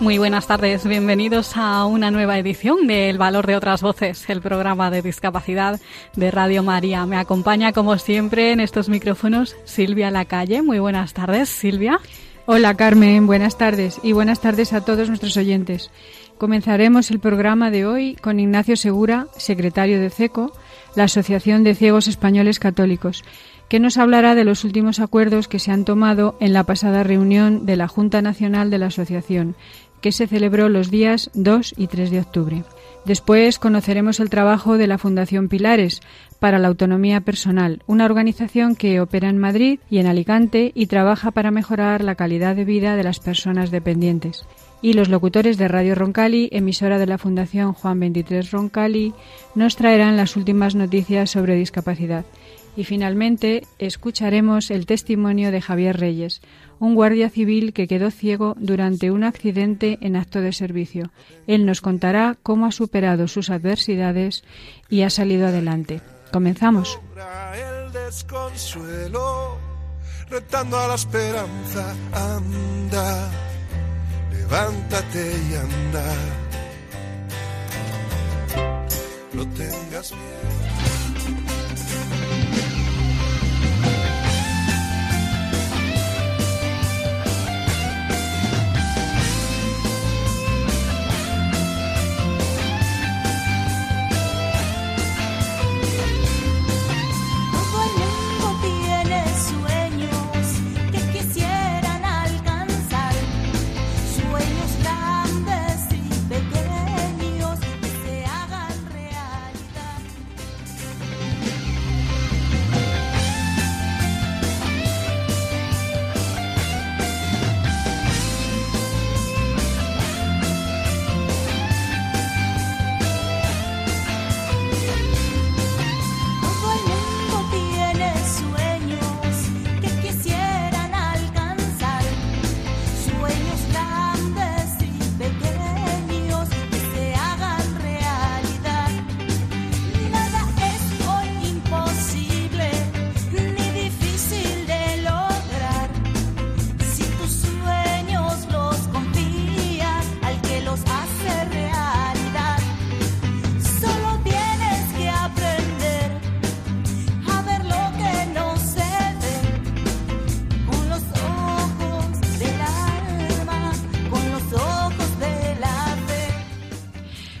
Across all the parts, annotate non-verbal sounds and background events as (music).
Muy buenas tardes, bienvenidos a una nueva edición de El Valor de otras Voces, el programa de discapacidad de Radio María. Me acompaña, como siempre, en estos micrófonos Silvia Lacalle. Muy buenas tardes, Silvia. Hola, Carmen, buenas tardes y buenas tardes a todos nuestros oyentes. Comenzaremos el programa de hoy con Ignacio Segura, secretario de CECO, la Asociación de Ciegos Españoles Católicos que nos hablará de los últimos acuerdos que se han tomado en la pasada reunión de la Junta Nacional de la Asociación, que se celebró los días 2 y 3 de octubre. Después conoceremos el trabajo de la Fundación Pilares para la Autonomía Personal, una organización que opera en Madrid y en Alicante y trabaja para mejorar la calidad de vida de las personas dependientes. Y los locutores de Radio Roncali, emisora de la Fundación Juan 23 Roncali, nos traerán las últimas noticias sobre discapacidad. Y finalmente escucharemos el testimonio de Javier Reyes, un guardia civil que quedó ciego durante un accidente en acto de servicio. Él nos contará cómo ha superado sus adversidades y ha salido adelante. Comenzamos. levántate y anda.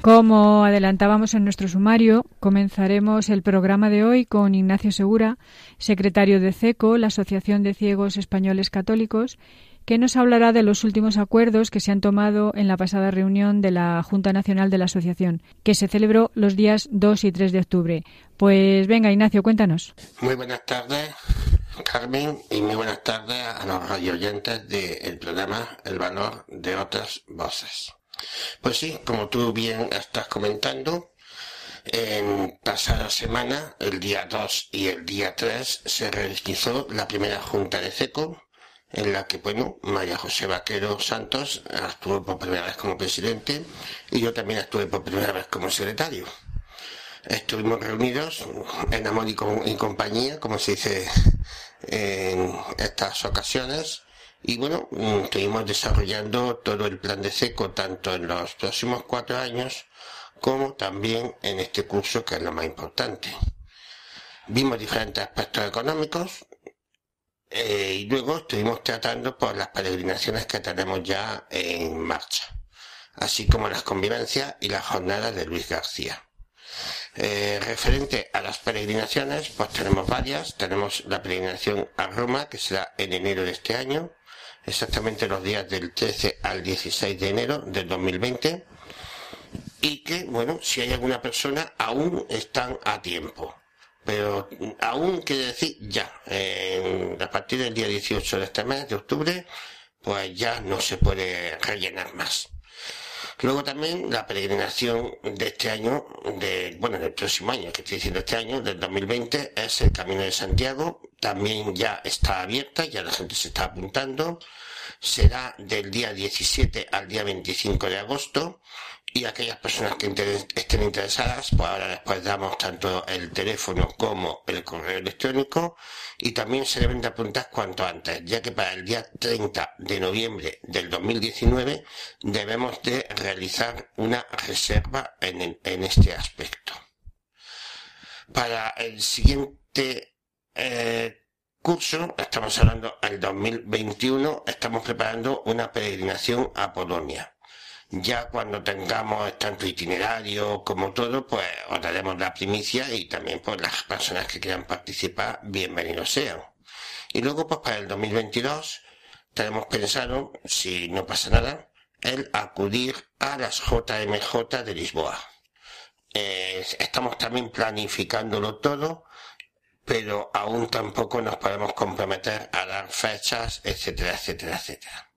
Como adelantábamos en nuestro sumario, comenzaremos el programa de hoy con Ignacio Segura, secretario de CECO, la Asociación de Ciegos Españoles Católicos, que nos hablará de los últimos acuerdos que se han tomado en la pasada reunión de la Junta Nacional de la Asociación, que se celebró los días 2 y 3 de octubre. Pues venga, Ignacio, cuéntanos. Muy buenas tardes, Carmen, y muy buenas tardes a los radioyentes del programa El Valor de Otras Voces. Pues sí, como tú bien estás comentando, en pasada semana, el día 2 y el día 3, se realizó la primera junta de CECO, en la que, bueno, María José Vaquero Santos estuvo por primera vez como presidente y yo también estuve por primera vez como secretario. Estuvimos reunidos en amor y, y compañía, como se dice en estas ocasiones, y bueno, mm, estuvimos desarrollando todo el plan de seco tanto en los próximos cuatro años como también en este curso que es lo más importante. Vimos diferentes aspectos económicos eh, y luego estuvimos tratando por las peregrinaciones que tenemos ya en marcha, así como las convivencias y las jornadas de Luis García. Eh, referente a las peregrinaciones, pues tenemos varias. Tenemos la peregrinación a Roma, que será en enero de este año exactamente los días del 13 al 16 de enero del 2020 y que, bueno, si hay alguna persona, aún están a tiempo. pero aún quiere decir ya, a partir del día 18 de este mes de octubre, pues ya no se puede rellenar más. Luego también la peregrinación de este año, de, bueno, del próximo año, que estoy diciendo este año, del 2020, es el Camino de Santiago. También ya está abierta, ya la gente se está apuntando. Será del día 17 al día 25 de agosto y aquellas personas que estén interesadas, pues ahora después damos tanto el teléfono como el correo electrónico y también se deben de apuntar cuanto antes, ya que para el día 30 de noviembre del 2019 debemos de realizar una reserva en, este aspecto. Para el siguiente eh, curso, estamos hablando del 2021, estamos preparando una peregrinación a Polonia ya cuando tengamos tanto itinerario como todo, pues os daremos la primicia y también pues las personas que quieran participar, bienvenidos sean. Y luego pues para el 2022 tenemos pensado, si no pasa nada, el acudir a las JMJ de Lisboa. Eh, estamos también planificándolo todo, pero aún tampoco nos podemos comprometer a dar fechas, etcétera, etcétera, etcétera.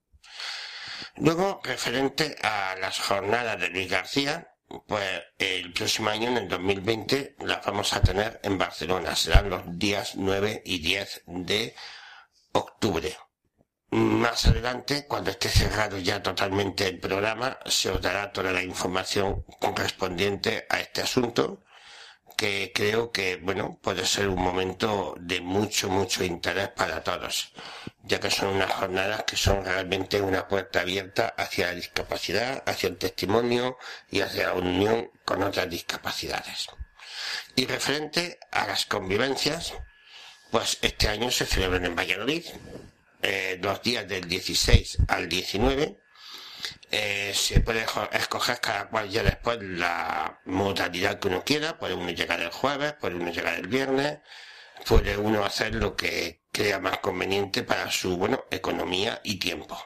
Luego, referente a las jornadas de Luis García, pues el próximo año, en el 2020, las vamos a tener en Barcelona. Serán los días 9 y 10 de octubre. Más adelante, cuando esté cerrado ya totalmente el programa, se os dará toda la información correspondiente a este asunto que creo que, bueno, puede ser un momento de mucho, mucho interés para todos, ya que son unas jornadas que son realmente una puerta abierta hacia la discapacidad, hacia el testimonio y hacia la unión con otras discapacidades. Y referente a las convivencias, pues este año se celebran en Valladolid, eh, los días del 16 al 19, eh, se puede escoger cada cual ya después la modalidad que uno quiera, puede uno llegar el jueves, puede uno llegar el viernes, puede uno hacer lo que crea más conveniente para su, bueno, economía y tiempo.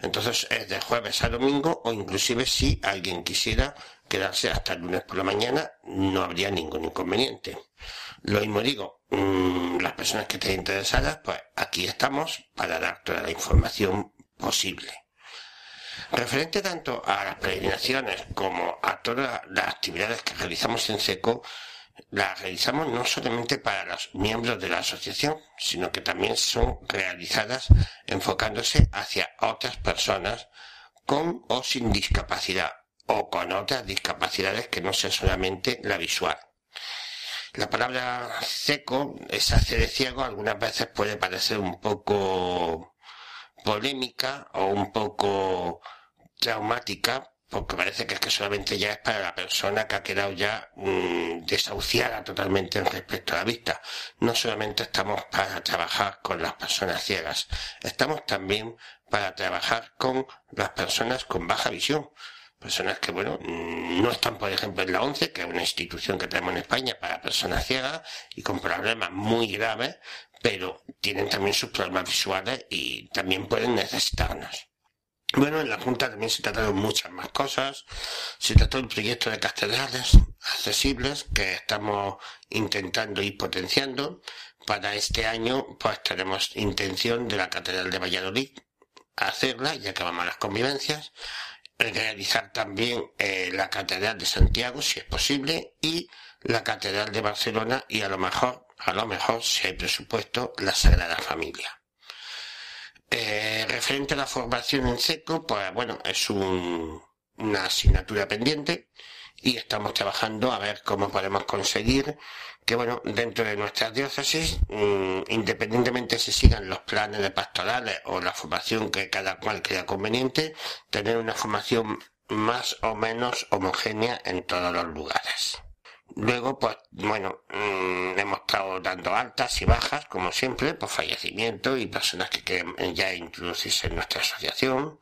Entonces es de jueves a domingo o inclusive si alguien quisiera quedarse hasta el lunes por la mañana, no habría ningún inconveniente. Lo mismo digo, mm, las personas que estén interesadas, pues aquí estamos para dar toda la información posible. Referente tanto a las peregrinaciones como a todas las actividades que realizamos en SECO, las realizamos no solamente para los miembros de la asociación, sino que también son realizadas enfocándose hacia otras personas con o sin discapacidad o con otras discapacidades que no sea solamente la visual. La palabra seco, esa C de ciego, algunas veces puede parecer un poco polémica o un poco traumática porque parece que es que solamente ya es para la persona que ha quedado ya mm, desahuciada totalmente en respecto a la vista. No solamente estamos para trabajar con las personas ciegas, estamos también para trabajar con las personas con baja visión. Personas que, bueno, mm, no están, por ejemplo, en la ONCE, que es una institución que tenemos en España para personas ciegas y con problemas muy graves, pero tienen también sus problemas visuales y también pueden necesitarnos. Bueno, en la Junta también se trataron muchas más cosas. Se trató el proyecto de catedrales accesibles que estamos intentando ir potenciando. Para este año, pues tenemos intención de la Catedral de Valladolid hacerla, ya que vamos a las convivencias. Realizar también eh, la Catedral de Santiago, si es posible, y la Catedral de Barcelona y a lo mejor, a lo mejor, si hay presupuesto, la Sagrada Familia. Eh, referente a la formación en seco, pues bueno, es una asignatura pendiente y estamos trabajando a ver cómo podemos conseguir que, bueno, dentro de nuestras diócesis, mm, independientemente si sigan los planes de pastorales o la formación que cada cual crea conveniente, tener una formación más o menos homogénea en todos los lugares. Luego, pues, bueno, mm, hemos estado dando altas y bajas, como siempre, por fallecimiento y personas que quieren ya introducirse en nuestra asociación.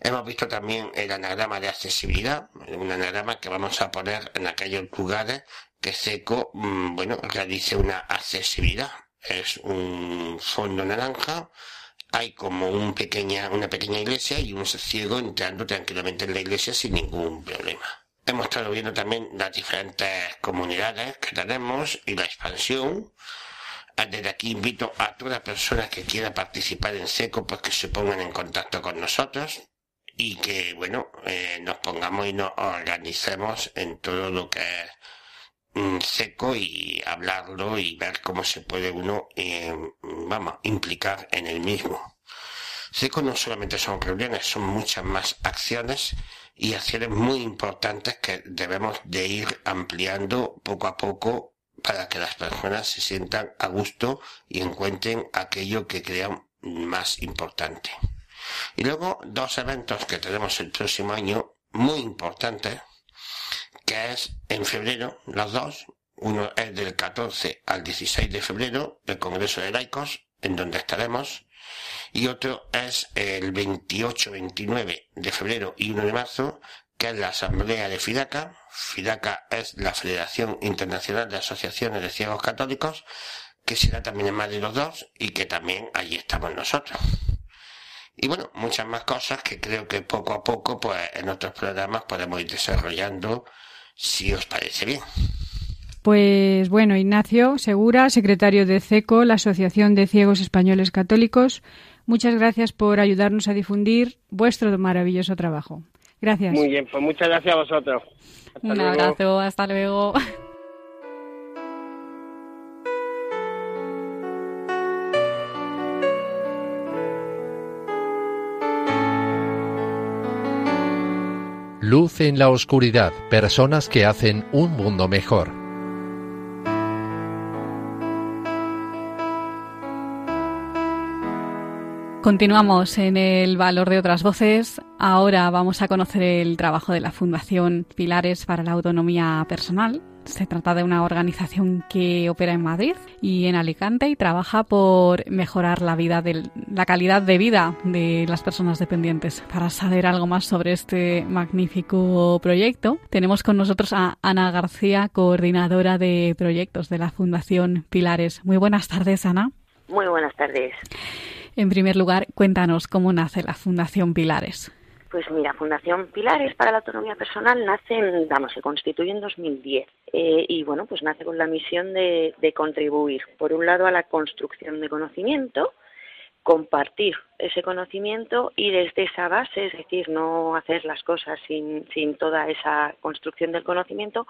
Hemos visto también el anagrama de accesibilidad, un anagrama que vamos a poner en aquellos lugares que SECO, mm, bueno, realice una accesibilidad. Es un fondo naranja, hay como un pequeña, una pequeña iglesia y un ciego entrando tranquilamente en la iglesia sin ningún problema. Hemos estado viendo también las diferentes comunidades que tenemos y la expansión. Desde aquí invito a toda persona que quiera participar en SECO pues que se pongan en contacto con nosotros y que, bueno, eh, nos pongamos y nos organicemos en todo lo que es mm, seco y hablarlo y ver cómo se puede uno, eh, vamos, implicar en el mismo. Seco no solamente son reuniones, son muchas más acciones y acciones muy importantes que debemos de ir ampliando poco a poco para que las personas se sientan a gusto y encuentren aquello que crean más importante. Y luego dos eventos que tenemos el próximo año muy importantes, que es en febrero, los dos. Uno es del 14 al 16 de febrero, el Congreso de Laicos, en donde estaremos. Y otro es el 28-29 de febrero y 1 de marzo, que es la Asamblea de FIDACA. FIDACA es la Federación Internacional de Asociaciones de Ciegos Católicos, que será también en Madrid los dos y que también allí estamos nosotros. Y bueno, muchas más cosas que creo que poco a poco, pues en otros programas podemos ir desarrollando, si os parece bien. Pues bueno, Ignacio Segura, secretario de CECO, la Asociación de Ciegos Españoles Católicos, muchas gracias por ayudarnos a difundir vuestro maravilloso trabajo. Gracias. Muy bien, pues muchas gracias a vosotros. Un abrazo, hasta luego. Luz en la oscuridad, personas que hacen un mundo mejor. Continuamos en el valor de otras voces. Ahora vamos a conocer el trabajo de la Fundación Pilares para la Autonomía Personal, se trata de una organización que opera en Madrid y en Alicante y trabaja por mejorar la vida la calidad de vida de las personas dependientes. Para saber algo más sobre este magnífico proyecto, tenemos con nosotros a Ana García, coordinadora de proyectos de la Fundación Pilares. Muy buenas tardes, Ana. Muy buenas tardes. En primer lugar, cuéntanos cómo nace la Fundación Pilares. Pues mira, Fundación Pilares para la Autonomía Personal nace, en, vamos, se constituye en 2010 eh, y bueno, pues nace con la misión de, de contribuir, por un lado, a la construcción de conocimiento, compartir ese conocimiento y desde esa base, es decir, no hacer las cosas sin, sin toda esa construcción del conocimiento,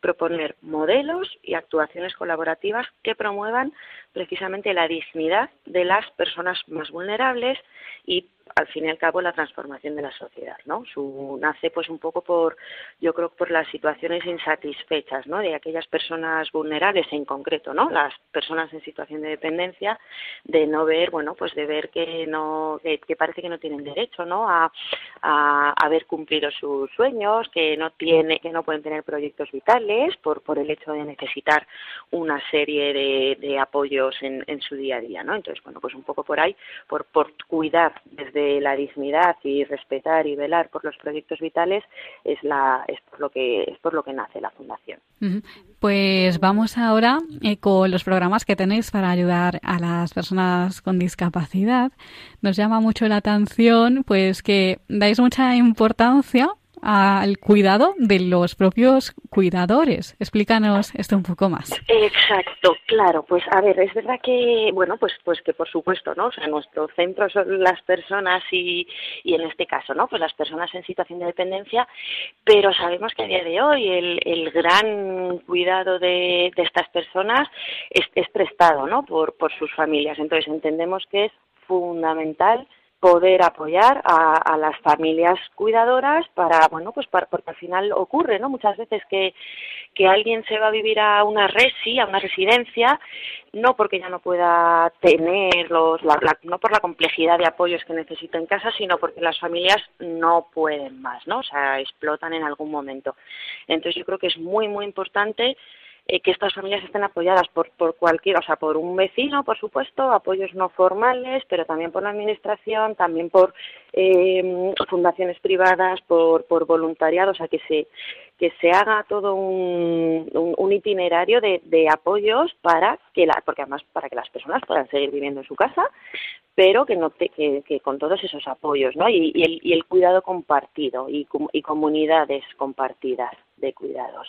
proponer modelos y actuaciones colaborativas que promuevan precisamente la dignidad de las personas más vulnerables y al fin y al cabo la transformación de la sociedad, ¿no? Su, nace pues un poco por, yo creo por las situaciones insatisfechas, ¿no? De aquellas personas vulnerables en concreto, ¿no? Las personas en situación de dependencia, de no ver, bueno, pues de ver que no, que, parece que no tienen derecho, ¿no? A, a, haber cumplido sus sueños, que no tiene, que no pueden tener proyectos vitales por, por el hecho de necesitar una serie de, de apoyos en, en su día a día, ¿no? Entonces, bueno, pues un poco por ahí, por, por cuidar desde de la dignidad y respetar y velar por los proyectos vitales es la es por lo que es por lo que nace la fundación. Pues vamos ahora eh, con los programas que tenéis para ayudar a las personas con discapacidad. Nos llama mucho la atención pues que dais mucha importancia al cuidado de los propios cuidadores. Explícanos esto un poco más. Exacto, claro. Pues a ver, es verdad que, bueno, pues, pues que por supuesto, ¿no? O sea, nuestro centro son las personas y, y en este caso, ¿no? Pues las personas en situación de dependencia, pero sabemos que a día de hoy el, el gran cuidado de, de estas personas es, es prestado, ¿no? Por, por sus familias. Entonces entendemos que es fundamental poder apoyar a, las familias cuidadoras para, bueno, pues porque al final ocurre, ¿no? Muchas veces que, que alguien se va a vivir a una resi, a una residencia, no porque ya no pueda tener los, no por la complejidad de apoyos que necesita en casa, sino porque las familias no pueden más, ¿no? O sea, explotan en algún momento. Entonces yo creo que es muy, muy importante eh, que estas familias estén apoyadas por, por cualquier, o sea, por un vecino, por supuesto, apoyos no formales, pero también por la administración, también por eh, fundaciones privadas, por, voluntariado, o sea, que se, que se haga todo un, un, itinerario de, de, apoyos para que la, porque además para que las personas puedan seguir viviendo en su casa, pero que no que, que, con todos esos apoyos, ¿no? Y, y, el, y el cuidado compartido y, y comunidades compartidas de cuidados.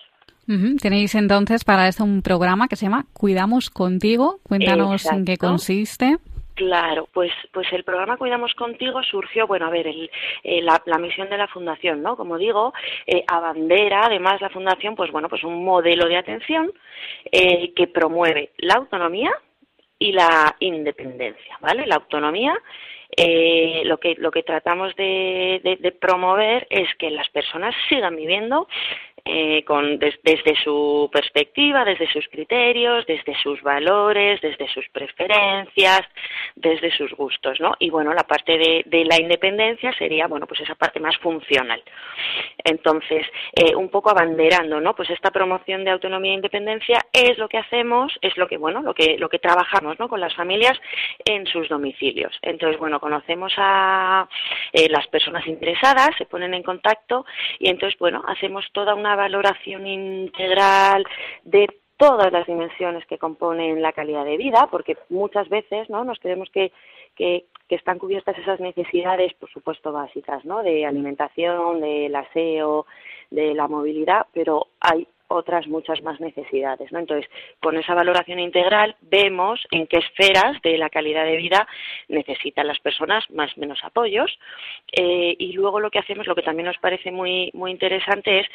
Tenéis entonces para esto un programa que se llama Cuidamos Contigo. Cuéntanos en qué consiste. Claro, pues, pues el programa Cuidamos Contigo surgió, bueno, a ver, el, eh, la, misión de la Fundación, ¿no? Como digo, eh, abandera además la Fundación, pues bueno, pues un modelo de atención eh, que promueve la autonomía y la independencia, ¿vale? La autonomía eh, lo que lo que tratamos de, de, promover es que las personas sigan viviendo eh, con, desde su perspectiva, desde sus criterios, desde sus valores, desde sus preferencias, desde sus gustos, ¿no? Y bueno, la parte de, la independencia sería, bueno, pues esa parte más funcional. Entonces, eh, un poco abanderando, ¿no? Pues esta promoción de autonomía e independencia es lo que hacemos, es lo que, bueno, lo que, lo que trabajamos, ¿no? Con las familias en sus domicilios. Entonces, bueno, conocemos a eh, las personas interesadas, se ponen en contacto y entonces, bueno, hacemos toda una valoración integral de todas las dimensiones que componen la calidad de vida, porque muchas veces ¿no? nos creemos que, que, están cubiertas esas necesidades, por supuesto, básicas, ¿no? de alimentación, del aseo, de la movilidad, pero hay otras muchas más necesidades. ¿no? Entonces, con esa valoración integral vemos en qué esferas de la calidad de vida necesitan las personas más o menos apoyos eh, y luego lo que hacemos, lo que también nos parece muy, muy interesante es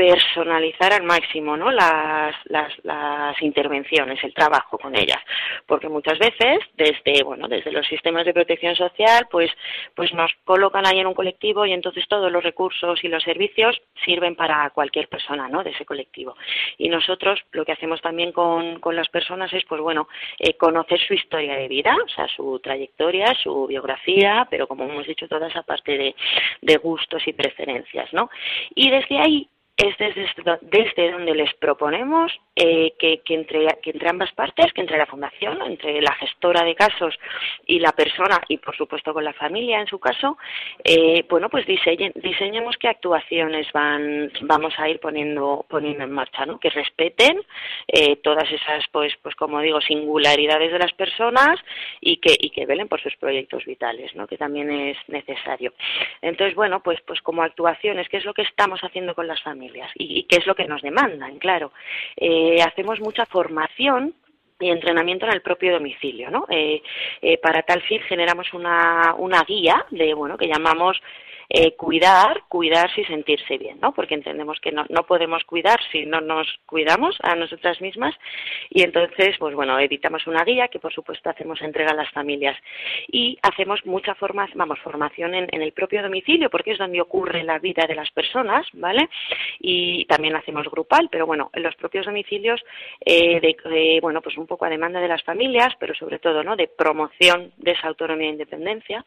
personalizar al máximo ¿no? las, las, las, intervenciones, el trabajo con ellas, porque muchas veces desde bueno desde los sistemas de protección social pues pues nos colocan ahí en un colectivo y entonces todos los recursos y los servicios sirven para cualquier persona ¿no? de ese colectivo y nosotros lo que hacemos también con, con las personas es pues bueno eh, conocer su historia de vida, o sea su trayectoria, su biografía, pero como hemos dicho toda esa parte de, de gustos y preferencias, ¿no? Y desde ahí es desde, desde donde les proponemos eh, que, entre, que entre ambas partes, que entre la fundación, entre la gestora de casos y la persona, y por supuesto con la familia en su caso, eh, bueno, pues diseñen, diseñemos qué actuaciones van, vamos a ir poniendo, poniendo en marcha, ¿no? Que respeten eh, todas esas, pues, pues como digo, singularidades de las personas y que, y que velen por sus proyectos vitales, ¿no? Que también es necesario. Entonces, bueno, pues, pues como actuaciones, ¿qué es lo que estamos haciendo con las familias? Y, qué es lo que nos demandan, claro. Eh, hacemos mucha formación y entrenamiento en el propio domicilio, ¿no? Eh, eh, para tal fin generamos una, una guía de, bueno, que llamamos eh, cuidar, cuidarse y sentirse bien, ¿no? Porque entendemos que no, no podemos cuidar si no nos cuidamos a nosotras mismas y entonces, pues bueno, editamos una guía que por supuesto hacemos entrega a las familias y hacemos mucha formación, vamos, formación en, el propio domicilio porque es donde ocurre la vida de las personas, ¿vale? Y también hacemos grupal, pero bueno, en los propios domicilios, eh, bueno, pues un poco a demanda de las familias, pero sobre todo, ¿no? De promoción de esa autonomía e independencia,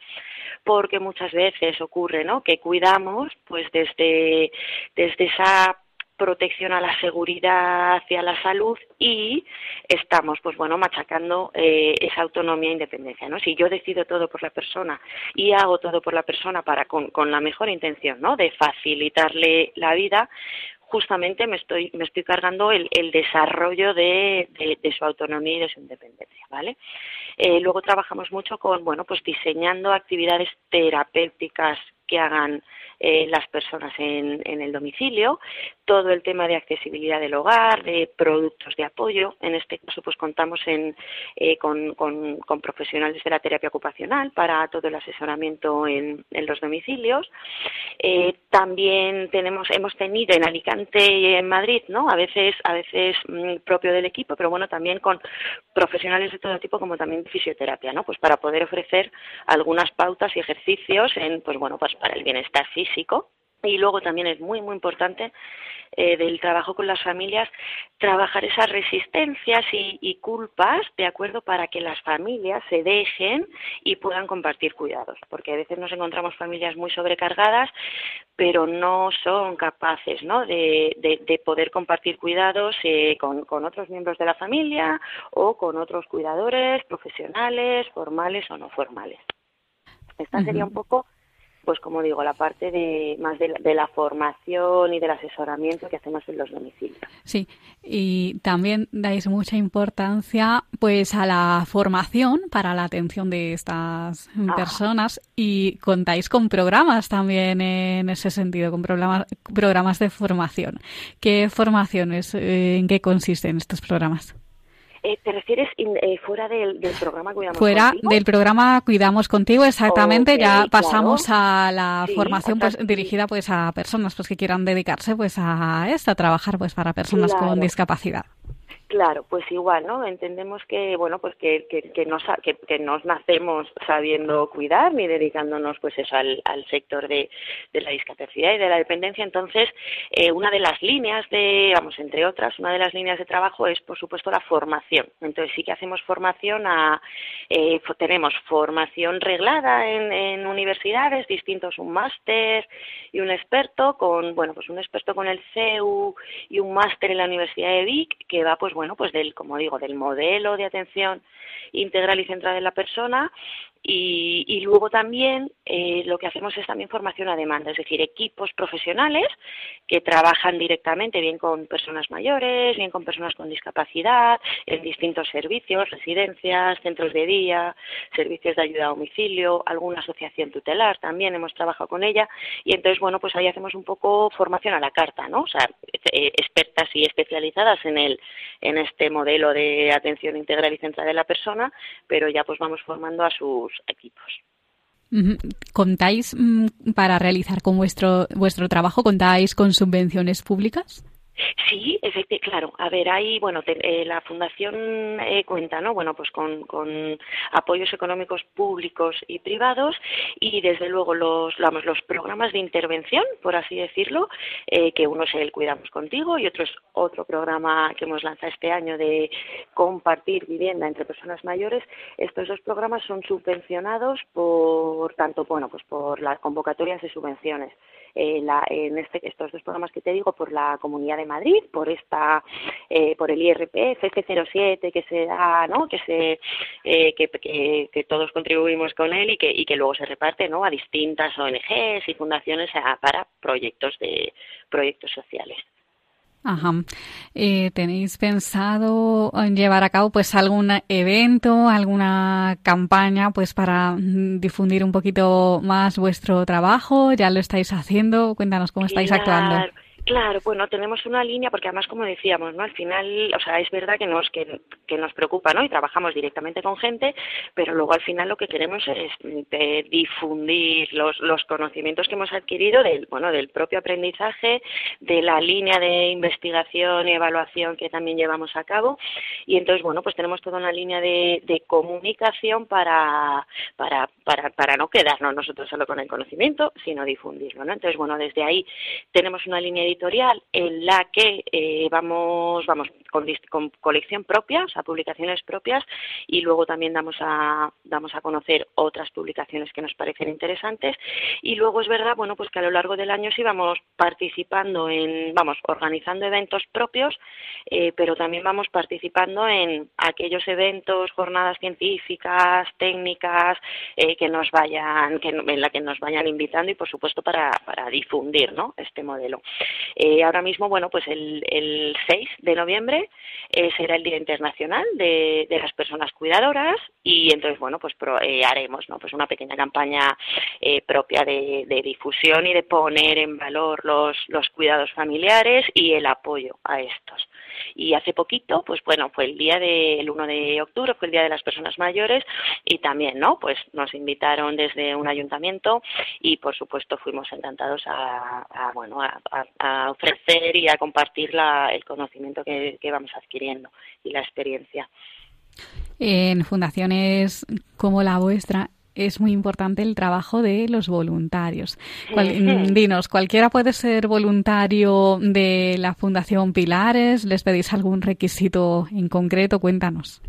porque muchas veces ocurre, ¿no? Que cuidamos pues desde, desde esa protección a la seguridad y a la salud y estamos pues bueno machacando eh, esa autonomía e independencia no si yo decido todo por la persona y hago todo por la persona para con, con la mejor intención no de facilitarle la vida justamente me estoy, me estoy cargando el, el desarrollo de, de, su autonomía y de su independencia, ¿vale? Eh, luego trabajamos mucho con, bueno, pues diseñando actividades terapéuticas que hagan eh, las personas en, el domicilio, todo el tema de accesibilidad del hogar, de productos de apoyo. En este caso, pues contamos en, eh, con, profesionales de la terapia ocupacional para todo el asesoramiento en, en los domicilios. Eh, también tenemos, hemos tenido en Alicante y en Madrid, ¿no? A veces, a veces mm, propio del equipo, pero bueno, también con profesionales de todo tipo, como también fisioterapia, ¿no? Pues para poder ofrecer algunas pautas y ejercicios en, pues bueno, pues para el bienestar físico y luego también es muy, muy importante eh, del trabajo con las familias trabajar esas resistencias y, y, culpas, ¿de acuerdo? Para que las familias se dejen y puedan compartir cuidados. Porque a veces nos encontramos familias muy sobrecargadas, pero no son capaces, ¿no? De, de, de poder compartir cuidados eh, con, con otros miembros de la familia o con otros cuidadores profesionales, formales o no formales. Esta sería un poco pues como digo, la parte de más de la, formación y del asesoramiento que hacemos en los domicilios. Sí, y también dais mucha importancia pues a la formación para la atención de estas ah. personas y contáis con programas también en ese sentido, con programas, programas de formación. ¿Qué formaciones, eh, en qué consisten estos programas? Eh, ¿Te refieres eh, fuera del, programa Cuidamos Contigo? Fuera del programa Cuidamos Contigo, exactamente. ya pasamos a la formación pues, dirigida pues a personas pues que quieran dedicarse pues a esto, a trabajar pues para personas con discapacidad. Claro, pues igual, ¿no? Entendemos que, bueno, pues que, que, nos, que, nos nacemos sabiendo cuidar ni dedicándonos, pues eso, al, al sector de, de, la discapacidad y de la dependencia. Entonces, eh, una de las líneas de, vamos, entre otras, una de las líneas de trabajo es, por supuesto, la formación. Entonces, sí que hacemos formación a, eh, tenemos formación reglada en, en universidades, distintos, un máster y un experto con, bueno, pues un experto con el CEU y un máster en la Universidad de Vic que va, pues, bueno, bueno, pues del, como digo, del modelo de atención integral y central de la persona y, luego también eh, lo que hacemos es también formación a demanda, es decir, equipos profesionales que trabajan directamente bien con personas mayores, bien con personas con discapacidad, en distintos servicios, residencias, centros de día, servicios de ayuda a domicilio, alguna asociación tutelar también hemos trabajado con ella y entonces, bueno, pues ahí hacemos un poco formación a la carta, ¿no? O sea, eh, expertas y especializadas en el en este modelo de atención integral y central de la persona, pero ya pues vamos formando a sus equipos. ¿Contáis mm, para realizar con vuestro, vuestro trabajo, contáis con subvenciones públicas? Sí, efectivamente, claro. A ver, hay, bueno, eh, la fundación eh, cuenta, ¿no? Bueno, pues con, apoyos económicos públicos y privados y desde luego los, vamos, los programas de intervención, por así decirlo, eh, que uno es el Cuidamos Contigo y otro es otro programa que hemos lanzado este año de compartir vivienda entre personas mayores. Estos dos programas son subvencionados por tanto, bueno, pues por las convocatorias de subvenciones la, en este, estos dos programas que te digo por la Comunidad de Madrid, por esta, eh, por el IRPF, FC07 que se da, ¿no? Que se, eh, que, que, que, todos contribuimos con él y que, y que luego se reparte, ¿no? A distintas ONGs y fundaciones para proyectos de proyectos sociales. Ajá. Eh, ¿Tenéis pensado llevar a cabo pues algún evento, alguna campaña pues para mm, difundir un poquito más vuestro trabajo? ¿Ya lo estáis haciendo? Cuéntanos cómo estáis actuando. Claro, bueno, tenemos una línea porque además como decíamos, ¿no? Al final, o sea, es verdad que nos que, que, nos preocupa, ¿no? Y trabajamos directamente con gente, pero luego al final lo que queremos es eh, difundir los, los conocimientos que hemos adquirido del, bueno, del propio aprendizaje, de la línea de investigación y evaluación que también llevamos a cabo y entonces, bueno, pues tenemos toda una línea de, de comunicación para, para, para, para no quedarnos nosotros solo con el conocimiento, sino difundirlo, ¿no? Entonces, bueno, desde ahí tenemos una línea editorial en la que eh, vamos, vamos con, colección propia, o sea, publicaciones propias, y luego también damos a, damos a conocer otras publicaciones que nos parecen interesantes. Y luego es verdad, bueno, pues que a lo largo del año sí vamos participando en, vamos, organizando eventos propios, eh, pero también vamos participando en aquellos eventos, jornadas científicas, técnicas, eh, que nos vayan, que, en la que nos vayan invitando y por supuesto para, para difundir, ¿no? Este modelo. Eh, ahora mismo, bueno, pues el, el 6 de noviembre eh, será el Día Internacional de, de, las Personas Cuidadoras y entonces, bueno, pues eh, haremos, ¿no? Pues una pequeña campaña propia de, de, difusión y de poner en valor los, los cuidados familiares y el apoyo a estos. Y hace poquito, pues bueno, fue el día del 1 de octubre, fue el Día de las Personas Mayores y también, ¿no? Pues nos invitaron desde un ayuntamiento y, por supuesto, fuimos encantados a, bueno, a, ofrecer y a compartir la, el conocimiento que, que vamos adquiriendo y la experiencia. En fundaciones como la vuestra es muy importante el trabajo de los voluntarios. dinos, ¿cualquiera puede ser voluntario de la Fundación Pilares? ¿Les pedís algún requisito en concreto? Cuéntanos.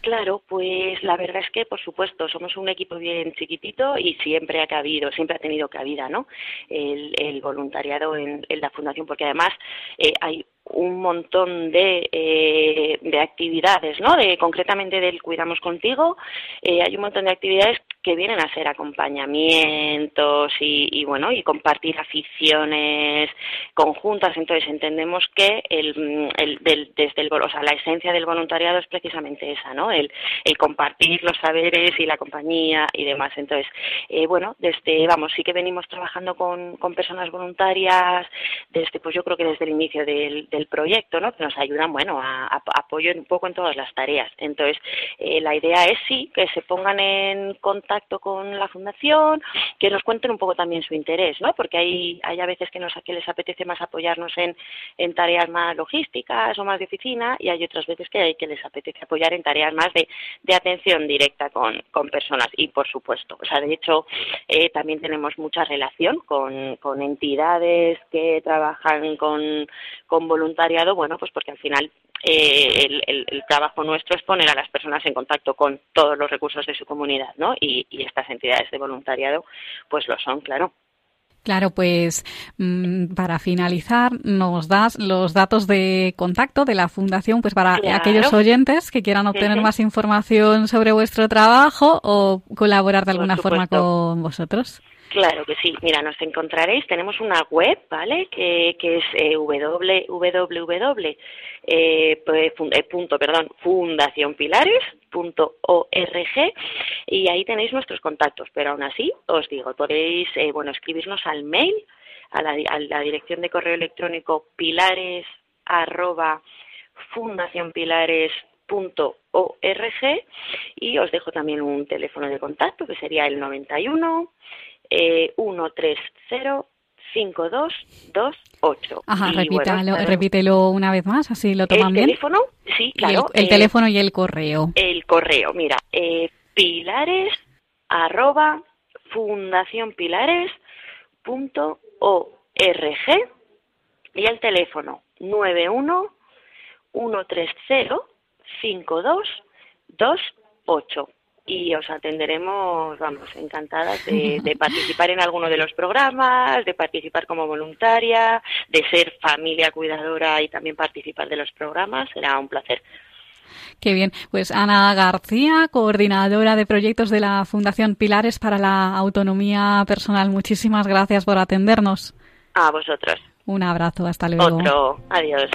Claro, pues la verdad es que, por supuesto, somos un equipo bien chiquitito y siempre ha cabido, siempre ha tenido cabida, ¿no? El, el voluntariado en, en, la fundación, porque además eh, hay un montón de, eh, de actividades, ¿no? De, concretamente del Cuidamos Contigo, eh, hay un montón de actividades que vienen a ser acompañamientos y, bueno y compartir aficiones conjuntas. Entonces entendemos que el, el desde el o sea, la esencia del voluntariado es precisamente esa no el, el compartir los saberes y la compañía y demás. Entonces eh, bueno desde vamos sí que venimos trabajando con, con personas voluntarias desde pues yo creo que desde el inicio del, del proyecto no que nos ayudan bueno a, a apoyo un poco en todas las tareas. Entonces eh, la idea es sí que se pongan en contacto con la fundación, que nos cuenten un poco también su interés, ¿no? Porque hay, hay a veces que, nos, que les apetece más apoyarnos en, en tareas más logísticas o más de oficina y hay otras veces que hay que les apetece apoyar en tareas más de, de atención directa con, con personas. Y por supuesto, o sea, de hecho eh, también tenemos mucha relación con, con entidades que trabajan con, con voluntariado, bueno, pues porque al final eh, el, el, trabajo nuestro es poner a las personas en contacto con todos los recursos de su comunidad, ¿no? Y, y estas entidades de voluntariado, pues lo son, claro. Claro, pues mm, para finalizar nos das los datos de contacto de la fundación, pues para aquellos oyentes que quieran obtener más información sobre vuestro trabajo o colaborar de alguna forma con vosotros. Claro que sí. Mira, nos encontraréis. Tenemos una web, ¿vale? Que, que es eh, eh, pues, eh, y ahí tenéis nuestros contactos, pero aún así os digo, podéis, eh, bueno, escribirnos al mail, a la, a la dirección de correo electrónico pilares arroba fundacionpilares.org y os dejo también un teléfono de contacto que sería el 91 eh, 130 5228. Ajá, repítalo, repítelo una vez más, así lo toman bien. ¿El teléfono? Sí, claro. el, eh, teléfono y el correo. El correo, mira, eh, pilares arroba fundacionpilares.org y el teléfono 91 130 5228 y os atenderemos, vamos, encantadas (laughs) de, participar en alguno de los programas, de participar como voluntaria, de ser familia cuidadora y también participar de los programas. Será un placer. Qué bien. Pues Ana García, coordinadora de proyectos de la Fundación Pilares para la Autonomía Personal. Muchísimas gracias por atendernos. A vosotros. Un abrazo. Hasta luego. Otro. Adiós.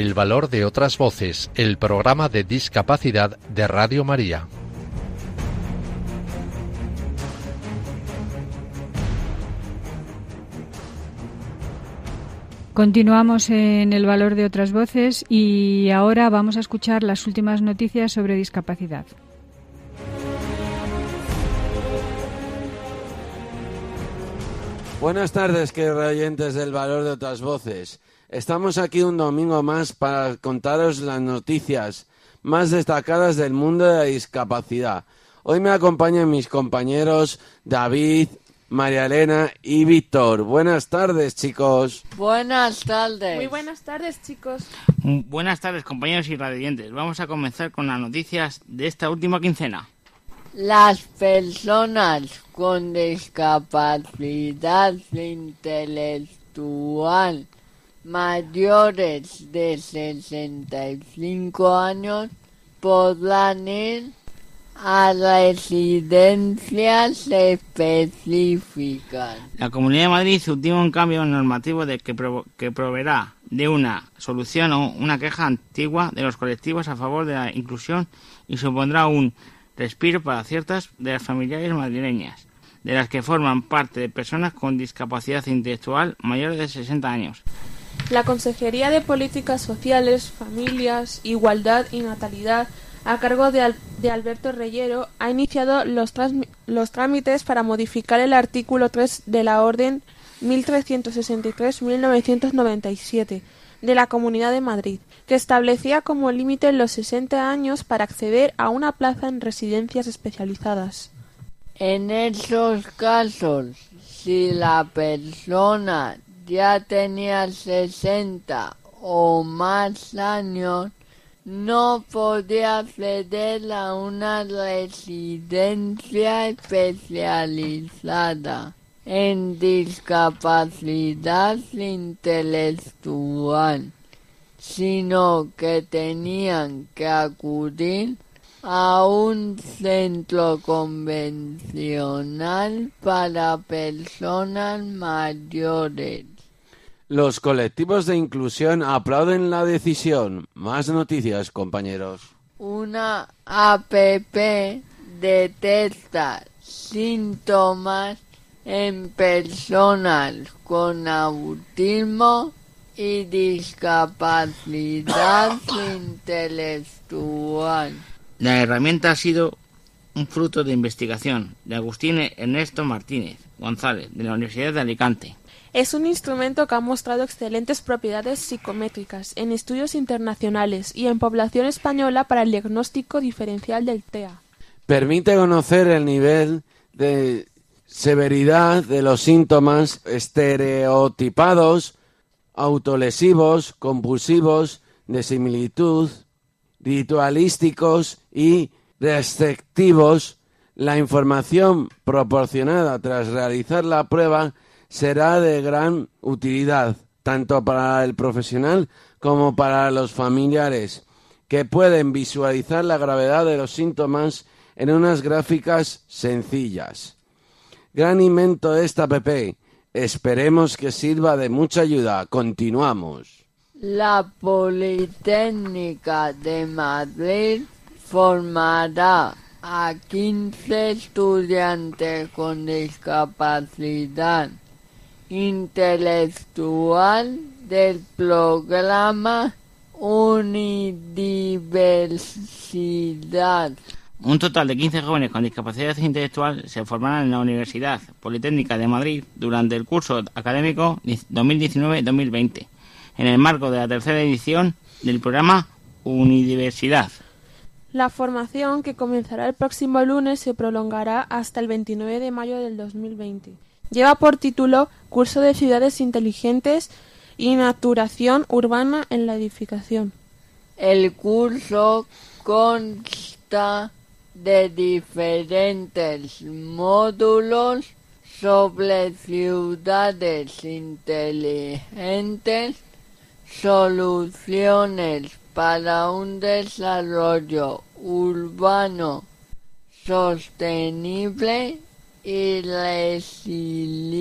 El valor de otras voces, el programa de discapacidad de Radio María. Continuamos en el valor de otras voces y ahora vamos a escuchar las últimas noticias sobre discapacidad. Buenas tardes, queridos oyentes del valor de otras voces. Estamos aquí un domingo más para contaros las noticias más destacadas del mundo de la discapacidad. Hoy me acompañan mis compañeros David, María Elena y Víctor. Buenas tardes, chicos. Buenas tardes. Muy buenas tardes, chicos. Buenas tardes, compañeros y radiantes. Vamos a comenzar con las noticias de esta última quincena. Las personas con discapacidad intelectual mayores de 65 años podrán ir a residencias específicas. La Comunidad de Madrid ultima un cambio normativo de que, que proveerá de una solución o una queja antigua de los colectivos a favor de la inclusión y supondrá un respiro para ciertas de las familiares madrileñas, de las que forman parte de personas con discapacidad intelectual mayores de 60 años. La Consejería de Políticas Sociales, Familias, Igualdad y Natalidad, a cargo de, Alberto Reyero, ha iniciado los, los trámites para modificar el artículo 3 de la Orden 1363-1997 de la Comunidad de Madrid, que establecía como límite los 60 años para acceder a una plaza en residencias especializadas. En esos casos, si la persona ya tenía 60 o más años, no podía acceder a una residencia especializada en discapacidad intelectual, sino que tenían que acudir a un centro convencional para personas mayores. Los colectivos de inclusión aplauden la decisión. Más noticias, compañeros. Una APP detecta síntomas en personas con autismo y discapacidad (coughs) intelectual. La herramienta ha sido un fruto de investigación de Agustín Ernesto Martínez González de la Universidad de Alicante. Es un instrumento que ha mostrado excelentes propiedades psicométricas en estudios internacionales y en población española para el diagnóstico diferencial del TEA. Permite conocer el nivel de severidad de los síntomas estereotipados, autolesivos, compulsivos, de similitud, ritualísticos y restrictivos. La información proporcionada tras realizar la prueba será de gran utilidad tanto para el profesional como para los familiares, que pueden visualizar la gravedad de los síntomas en unas gráficas sencillas. Gran invento esta app. Esperemos que sirva de mucha ayuda. Continuamos. La Politécnica de Madrid formará a 15 estudiantes con discapacidad intelectual del programa Unidiversidad. Un total de 15 jóvenes con discapacidad intelectual se formarán en la Universidad Politécnica de Madrid durante el curso académico 2019-2020, en el marco de la tercera edición del programa Unidiversidad. La formación, que comenzará el próximo lunes, se prolongará hasta el 29 de mayo del 2020. Lleva por título Curso de Ciudades Inteligentes y Naturación Urbana en la Edificación. El curso consta de diferentes módulos sobre ciudades inteligentes, soluciones para un desarrollo urbano sostenible y resiliente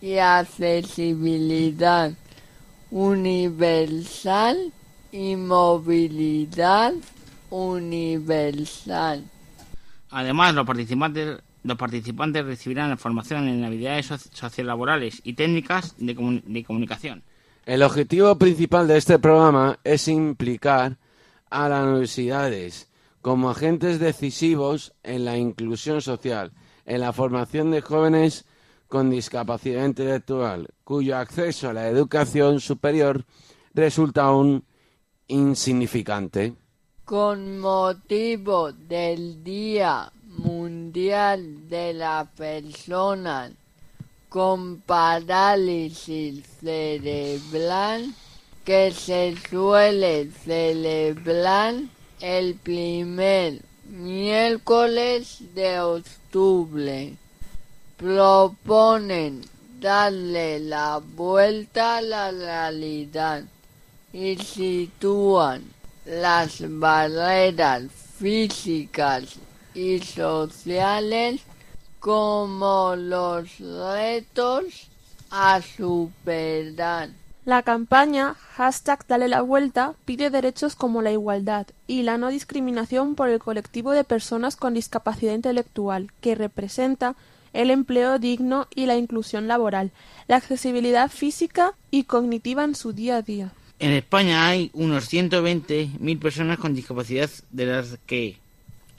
y accesibilidad universal y movilidad universal. Además, los participantes, los participantes recibirán formación en habilidades sociolaborales y técnicas de, de comunicación. El objetivo principal de este programa es implicar a las universidades como agentes decisivos en la inclusión social, en la formación de jóvenes con discapacidad intelectual, cuyo acceso a la educación superior resulta aún insignificante. Con motivo del Día Mundial de la Persona con Parálisis Cerebral, que se suele celebrar el primer miércoles de octubre. Proponen darle la vuelta a la realidad y sitúan las barreras físicas y sociales como los retos a superar. La campaña hashtag Dale la Vuelta pide derechos como la igualdad y la no discriminación por el colectivo de personas con discapacidad intelectual, que representa el empleo digno y la inclusión laboral, la accesibilidad física y cognitiva en su día a día. En España hay unos 120.000 personas con discapacidad, de las que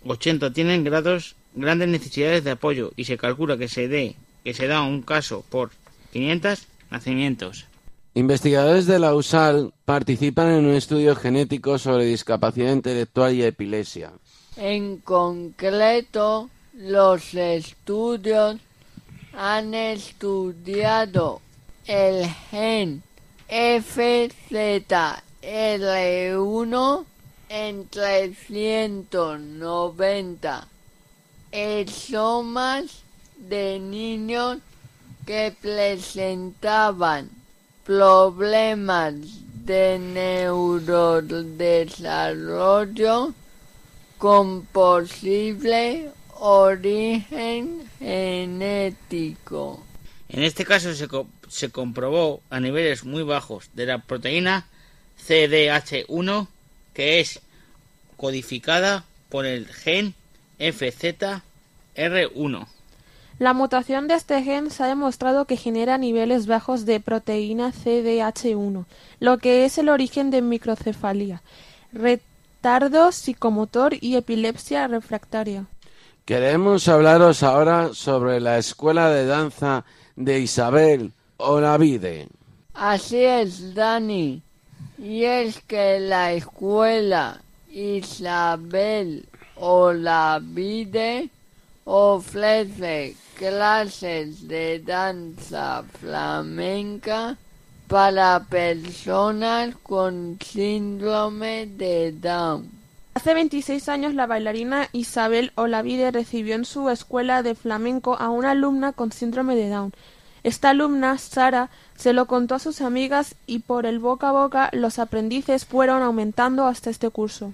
80 tienen grados, grandes necesidades de apoyo y se calcula que se dé que se da un caso por 500 nacimientos. Investigadores de la USAL participan en un estudio genético sobre discapacidad intelectual y epilepsia. En concreto, los estudios han estudiado el gen FZR1 en 390 esomas de niños que presentaban problemas de neurodesarrollo con posible origen genético. En este caso se, se comprobó a niveles muy bajos de la proteína CDH1 que es codificada por el gen FZR1. La mutación de este gen se ha demostrado que genera niveles bajos de proteína CDH1, lo que es el origen de microcefalia, retardo psicomotor y epilepsia refractaria. Queremos hablaros ahora sobre la escuela de danza de Isabel Olavide. Así es, Dani. Y es que la escuela Isabel Olavide ofrece clases de danza flamenca para personas con síndrome de Down. Hace 26 años la bailarina Isabel Olavide recibió en su escuela de flamenco a una alumna con síndrome de Down. Esta alumna, Sara, se lo contó a sus amigas y por el boca a boca los aprendices fueron aumentando hasta este curso.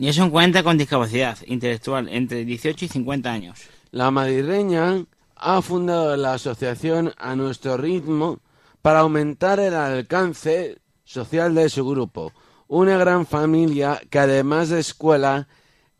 Y es un cuenta con discapacidad intelectual entre 18 y 50 años. La madrileña ha fundado la asociación A Nuestro Ritmo para aumentar el alcance social de su grupo. Una gran familia que además de escuela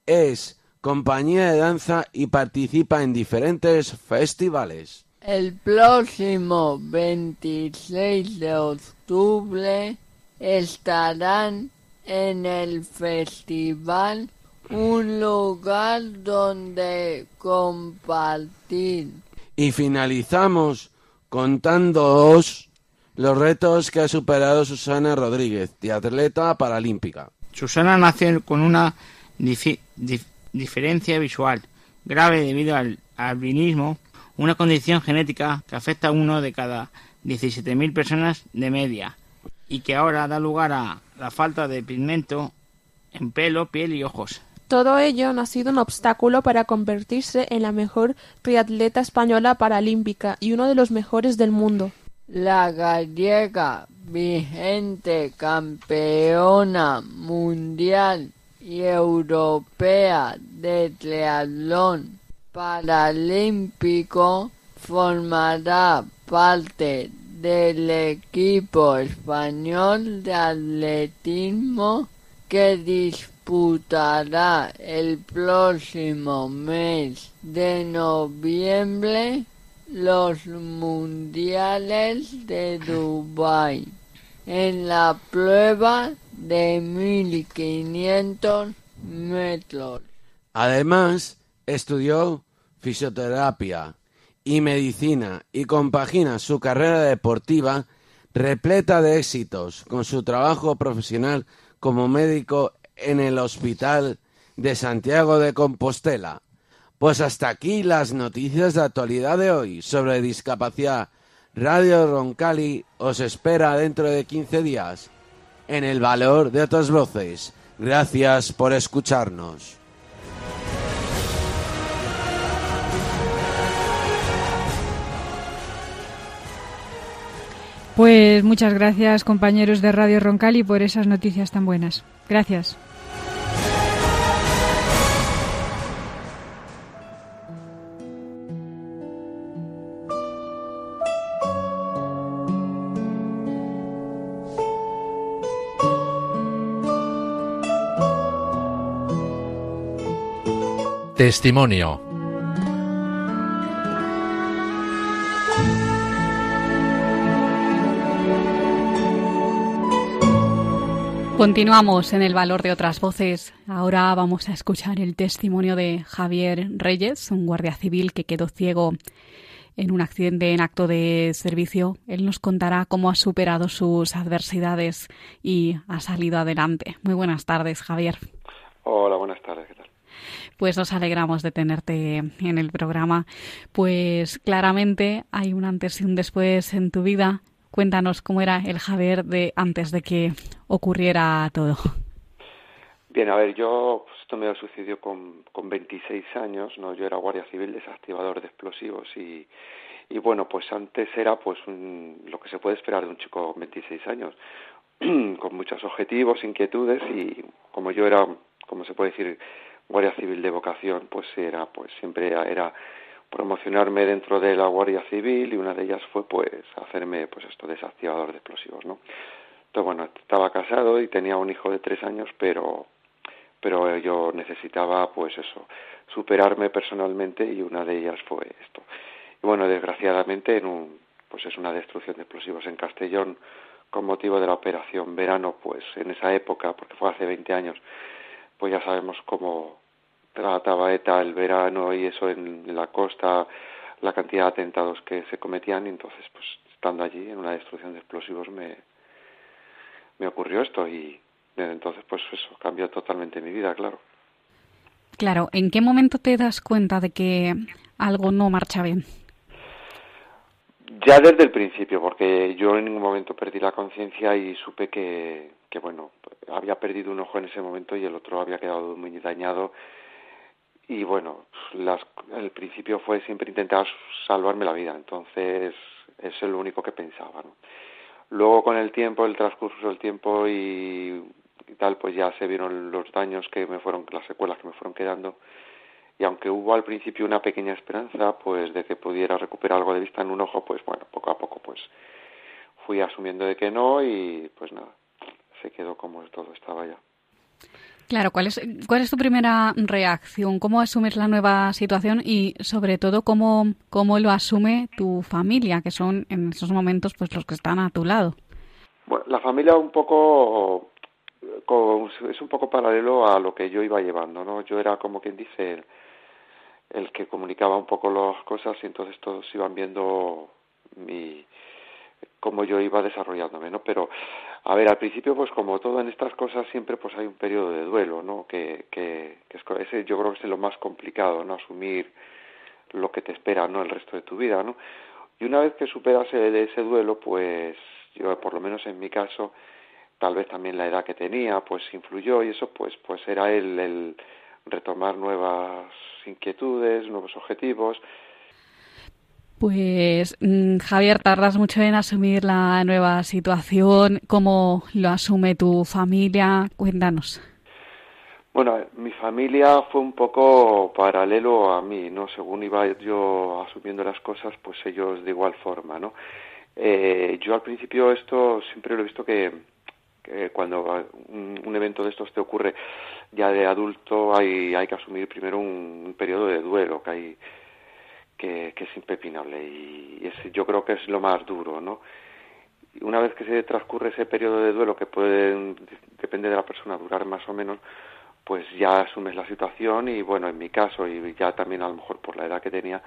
es compañía de danza y participa en diferentes festivales. El próximo 26 de octubre estarán en el festival un lugar donde compartir. Y finalizamos contándoos los retos que ha superado Susana Rodríguez, de atleta paralímpica. Susana nació con una diferencia visual grave debido al albinismo una condición genética que afecta a uno de cada 17.000 personas de media y que ahora da lugar a la falta de pigmento en pelo, piel y ojos. Todo ello no ha sido un obstáculo para convertirse en la mejor triatleta española paralímpica y uno de los mejores del mundo. La gallega, vigente campeona mundial y europea de triatlón paralímpico formará parte del equipo español de atletismo que disputará el próximo mes de noviembre los mundiales de Dubái en la prueba de 1500 metros. Además, Estudió fisioterapia y medicina y compagina su carrera deportiva repleta de éxitos con su trabajo profesional como médico en el Hospital de Santiago de Compostela. Pues hasta aquí las noticias de actualidad de hoy sobre discapacidad. Radio Roncali os espera dentro de 15 días en el valor de otras voces. Gracias por escucharnos. Pues muchas gracias compañeros de Radio Roncali por esas noticias tan buenas. Gracias. Testimonio Continuamos en el valor de otras voces. Ahora vamos a escuchar el testimonio de Javier Reyes, un guardia civil que quedó ciego en un accidente en acto de servicio. Él nos contará cómo ha superado sus adversidades y ha salido adelante. Muy buenas tardes, Javier. Hola, buenas tardes, ¿qué tal? Pues nos alegramos de tenerte en el programa. Pues claramente hay un antes y un después en tu vida. Cuéntanos cómo era el Javier de antes de que ocurriera todo. Bien, a ver, yo, pues esto me sucedió con, con 26 años, ¿no? Yo era guardia civil desactivador de explosivos y, y bueno, pues antes era pues lo que se puede esperar de un chico con 26 años, (clears throat) con muchos objetivos, inquietudes y como yo era, como se puede decir, guardia civil de vocación, pues era, pues siempre era, promocionarme dentro de la guardia civil y una de ellas fue pues hacerme pues esto desactivador de explosivos, ¿no? Entonces bueno, estaba casado y tenía un hijo de tres años, pero pero yo necesitaba pues eso superarme personalmente y una de ellas fue esto y bueno desgraciadamente en un pues es una destrucción de explosivos en Castellón con motivo de la operación verano pues en esa época porque fue hace 20 años pues ya sabemos cómo trataba ETA el verano y eso en, la costa la cantidad de atentados que se cometían y entonces pues estando allí en una destrucción de explosivos me me ocurrió esto y entonces, pues eso, cambió totalmente mi vida, claro. Claro, ¿en qué momento te das cuenta de que algo no marcha bien? Ya desde el principio, porque yo en ningún momento perdí la conciencia y supe que, que, bueno, había perdido un ojo en ese momento y el otro había quedado muy dañado. Y bueno, las, el principio fue siempre intentar salvarme la vida, entonces es lo único que pensaba. ¿no? Luego con el tiempo, el transcurso del tiempo y y tal, pues ya se vieron los daños que me fueron, las secuelas que me fueron quedando. Y aunque hubo al principio una pequeña esperanza, pues de que pudiera recuperar algo de vista en un ojo, pues bueno, poco a poco, pues fui asumiendo de que no y pues nada, se quedó como todo estaba ya. Claro, ¿cuál es, ¿cuál es tu primera reacción? ¿Cómo asumes la nueva situación y sobre todo cómo, cómo lo asume tu familia, que son en esos momentos pues los que están a tu lado? Bueno, la familia un poco es un poco paralelo a lo que yo iba llevando, ¿no? Yo era como quien dice el, que comunicaba un poco las cosas y entonces todos iban viendo mi cómo yo iba desarrollándome, ¿no? Pero a ver, al principio pues como todo en estas cosas siempre pues hay un periodo de duelo, ¿no? Que que, que es, ese yo creo que es lo más complicado, ¿no? Asumir lo que te espera, ¿no? El resto de tu vida, ¿no? Y una vez que superas ese duelo, pues yo por lo menos en mi caso tal vez también la edad que tenía pues influyó y eso pues pues era el, el retomar nuevas inquietudes, nuevos objetivos. Pues mm, Javier, tardas mucho en asumir la nueva situación. ¿Cómo lo asume tu familia? Cuéntanos. Bueno, mi familia fue un poco paralelo a mí, ¿no? Según iba yo asumiendo las cosas, pues ellos de igual forma, ¿no? Eh, yo al principio esto siempre lo he visto que, cuando un, evento de estos te ocurre ya de adulto hay, hay que asumir primero un, periodo de duelo que hay que, que es impepinable y ese, yo creo que es lo más duro, ¿no? Una vez que se transcurre ese periodo de duelo que puede, depende de la persona, durar más o menos, pues ya asumes la situación y bueno, en mi caso y ya también a lo mejor por la edad que tenía,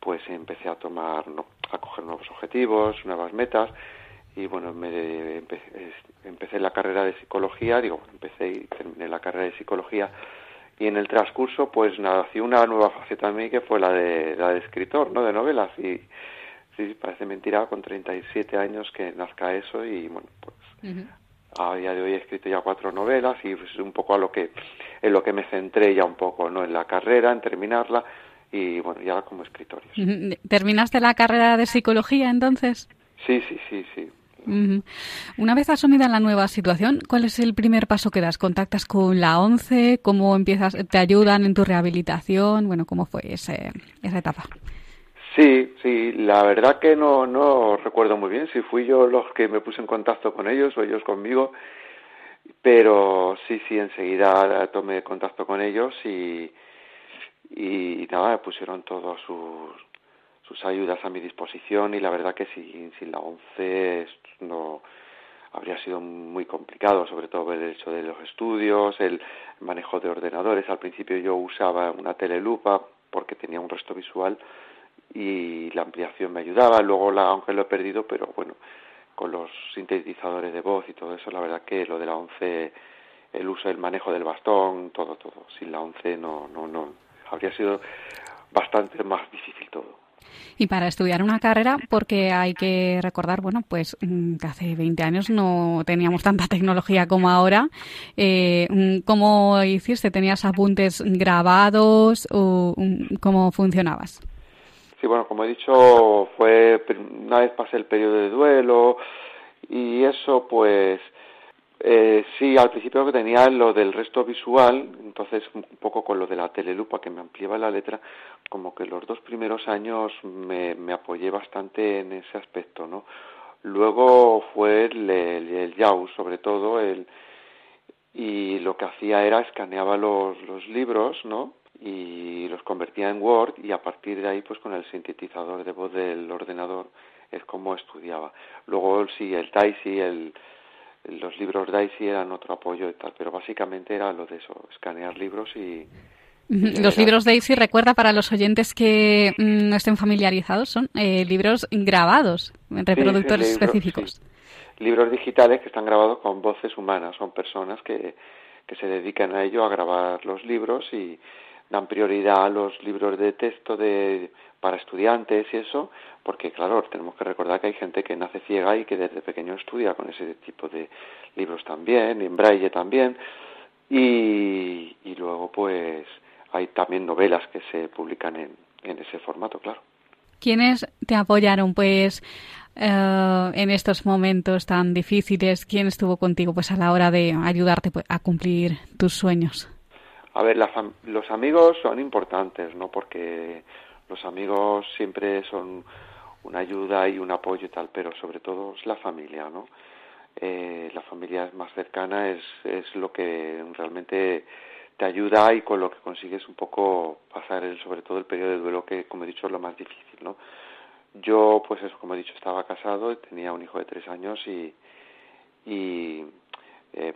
pues empecé a tomar, a coger nuevos objetivos, nuevas metas y bueno, me empecé, la carrera de psicología, digo, empecé y terminé la carrera de psicología y en el transcurso pues nació una nueva faceta en mí que fue la de la de escritor, ¿no? De novelas y sí, parece mentira con 37 años que nazca eso y bueno, pues a día de hoy he escrito ya cuatro novelas y es un poco a lo que en lo que me centré ya un poco, ¿no? En la carrera, en terminarla y bueno, ya como escritor. ¿Terminaste la carrera de psicología entonces? Sí, sí, sí, sí. Una vez asumida la nueva situación, ¿cuál es el primer paso que das? ¿Contactas con la ONCE? ¿Cómo empiezas? ¿Te ayudan en tu rehabilitación? Bueno, ¿cómo fue ese, esa etapa? Sí, sí, la verdad que no, no recuerdo muy bien si fui yo los que me puse en contacto con ellos o ellos conmigo, pero sí, sí, enseguida tomé contacto con ellos y, y nada, me pusieron todos sus sus ayudas a mi disposición y la verdad que sin, sin la ONCE no habría sido muy complicado, sobre todo el hecho de los estudios, el manejo de ordenadores. Al principio yo usaba una telelupa porque tenía un resto visual y la ampliación me ayudaba. Luego, la, aunque lo he perdido, pero bueno, con los sintetizadores de voz y todo eso, la verdad que lo de la 11, el uso, el manejo del bastón, todo, todo. Sin la 11 no, no, no, habría sido bastante más difícil todo. Y para estudiar una carrera, porque hay que recordar, bueno, pues mm, que hace 20 años no teníamos tanta tecnología como ahora. Eh, mm, ¿Cómo hiciste? ¿Tenías apuntes grabados o mm, cómo funcionabas? Sí, bueno, como he dicho, fue una vez pasé el periodo de duelo y eso, pues eh, sí, al principio que tenía lo del resto visual, entonces un poco con lo de la telelupa que me ampliaba la letra, como que los dos primeros años me, me apoyé bastante en ese aspecto, ¿no? Luego fue el, el, sobre todo, el, y lo que hacía era escaneaba los, libros, ¿no? Y los convertía en Word y a partir de ahí, pues con el sintetizador de voz del ordenador es como estudiaba. Luego sí, el Daisy, el los libros Daisy eran otro apoyo y tal, pero básicamente era lo de eso, escanear libros y... Los libros Daisy, recuerda para los oyentes que mm, no estén familiarizados, son eh, libros grabados, en reproductores específicos. Libros digitales que están grabados con voces humanas, son personas que, que se dedican a ello, a grabar los libros y dan prioridad a los libros de texto de para estudiantes y eso, porque claro, tenemos que recordar que hay gente que nace ciega y que desde pequeño estudia con ese tipo de libros también, en braille también, y, y luego pues hay también novelas que se publican en, en ese formato, claro. ¿Quiénes te apoyaron pues eh, en estos momentos tan difíciles? ¿Quién estuvo contigo pues a la hora de ayudarte pues, a cumplir tus sueños? A ver, los amigos son importantes, ¿no? Porque los amigos siempre son una ayuda y un apoyo y tal, pero sobre todo es la familia, ¿no? Eh, la familia más cercana es, es lo que realmente te ayuda y con lo que consigues un poco pasar el, sobre todo el periodo de duelo que como he dicho es lo más difícil no yo pues como he dicho estaba casado tenía un hijo de tres años y y eh,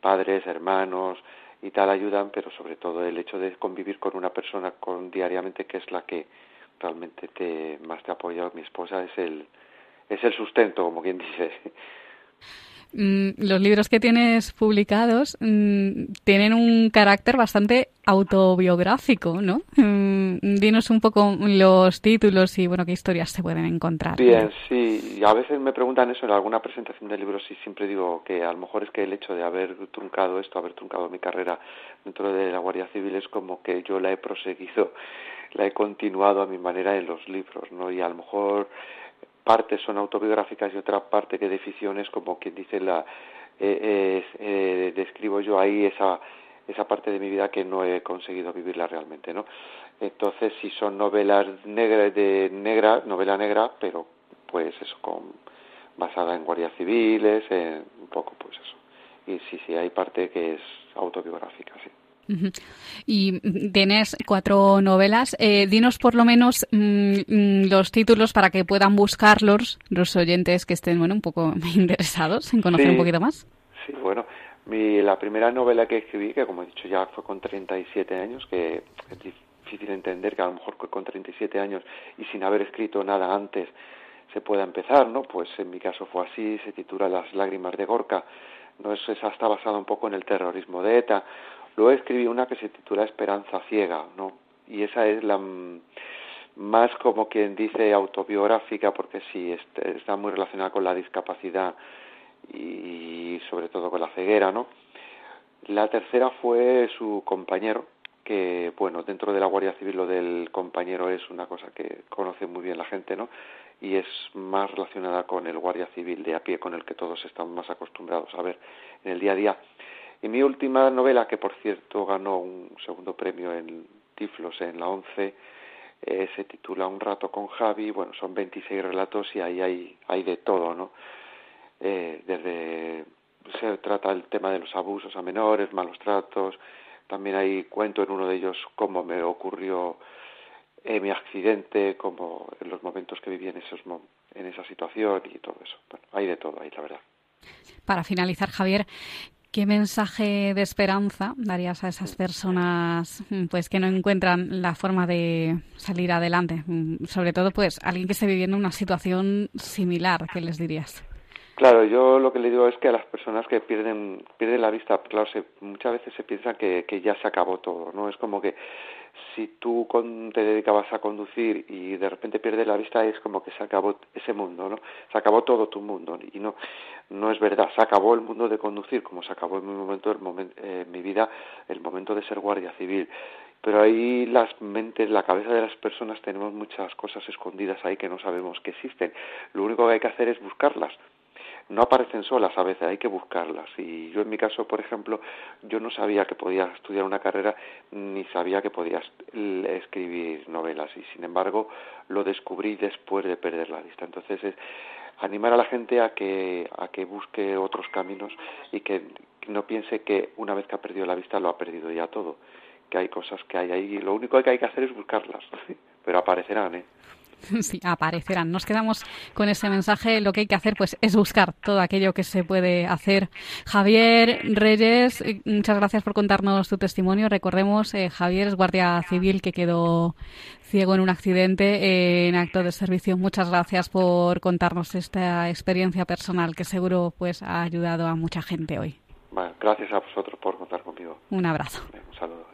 padres hermanos y tal ayudan, pero sobre todo el hecho de convivir con una persona con diariamente que es la que realmente te más te apoya mi esposa es el es el sustento como quien dice Mm, los libros que tienes publicados mm, tienen un carácter bastante autobiográfico, ¿no? Dinos un poco los títulos y, bueno, qué historias se pueden encontrar. Bien, sí. A veces me preguntan eso en alguna presentación de libros y siempre digo que a lo mejor es que el hecho de haber truncado esto, haber truncado mi carrera dentro de la Guardia Civil es como que yo la he proseguido, (laughs) la he continuado a mi manera en los libros, ¿no? Y a lo mejor partes son autobiográficas y otra parte que de ficción es como quien dice la eh, eh, describo yo ahí esa esa parte de mi vida que no he conseguido vivirla realmente no entonces si son novelas negras de negra novela negra pero pues eso con basada en guardias civiles en un poco pues eso y sí sí hay parte que es autobiográfica sí y tienes cuatro novelas. Eh, dinos por lo menos mm, mm, los títulos para que puedan buscarlos los oyentes que estén bueno un poco (laughs) interesados en conocer un poquito más. Sí, bueno, mi, la primera novela que escribí, que como he dicho ya fue con 37 años, que difícil entender que a lo mejor con 37 años y sin haber escrito nada antes se pueda empezar, ¿no? Pues en mi caso fue así, se titula Las lágrimas de Gorka, no es, esa está basada un poco en el terrorismo de ETA, Luego escribí una que se titula Esperanza ciega, ¿no? Y esa es la más como quien dice autobiográfica porque sí está muy relacionada con la discapacidad y sobre todo con la ceguera, ¿no? La tercera fue su compañero, que bueno, dentro de la Guardia Civil lo del compañero es una cosa que conoce muy bien la gente, ¿no? Y es más relacionada con el Guardia Civil de a pie, con el que todos están más acostumbrados a ver en el día a día. Y mi última novela, que por cierto ganó un segundo premio en Tiflos en la ONCE, eh, se titula Un rato con Javi. Bueno, son 26 relatos y ahí hay, hay de todo, ¿no? Eh, desde se trata el tema de los abusos a menores, malos tratos. También hay cuento en uno de ellos cómo me ocurrió eh, mi accidente, como en los momentos que viví en, esos, en esa situación y todo eso. Bueno, hay de todo ahí, la verdad. Para finalizar, Javier, ¿Qué mensaje de esperanza darías a esas personas mm, pues que no encuentran la forma de salir adelante? Mm, sobre todo, pues, alguien que esté viviendo una situación similar, ¿qué les dirías? Claro, yo lo que le digo es que a las personas que pierden pierden la vista, claro, muchas veces se piensa que, que ya se acabó todo, ¿no? Es como que si tú te dedicabas a conducir y de repente pierdes la vista es como que se acabó ese mundo, ¿no? Se acabó todo tu mundo y no no es verdad, se acabó el mundo de conducir como se acabó en mi momento, el eh, mi vida, el momento de ser guardia civil. Pero ahí las mentes, la cabeza de las personas tenemos muchas cosas escondidas ahí que no sabemos que existen. Lo único que hay que hacer es buscarlas no aparecen solas a veces, hay que buscarlas. Y yo en mi caso, por ejemplo, yo no sabía que podía estudiar una carrera ni sabía que podía escribir novelas y sin embargo lo descubrí después de perder la vista. Entonces es animar a la gente a que, a que busque otros caminos y que no piense que una vez que ha perdido la vista lo ha perdido ya todo, que hay cosas que hay ahí y lo único que hay que hacer es buscarlas, (laughs) pero aparecerán, ¿eh? (laughs) Sí, aparecerán. Nos quedamos con ese mensaje. Lo que hay que hacer pues es buscar todo aquello que se puede hacer. Javier Reyes, eh, muchas gracias por contarnos tu testimonio. Recordemos, eh, Javier es guardia civil que quedó ciego en un accidente eh, en acto de servicio. Muchas gracias por contarnos esta experiencia personal que seguro pues ha ayudado a mucha gente hoy. gracias a vosotros por contar conmigo. Un abrazo. Un saludo.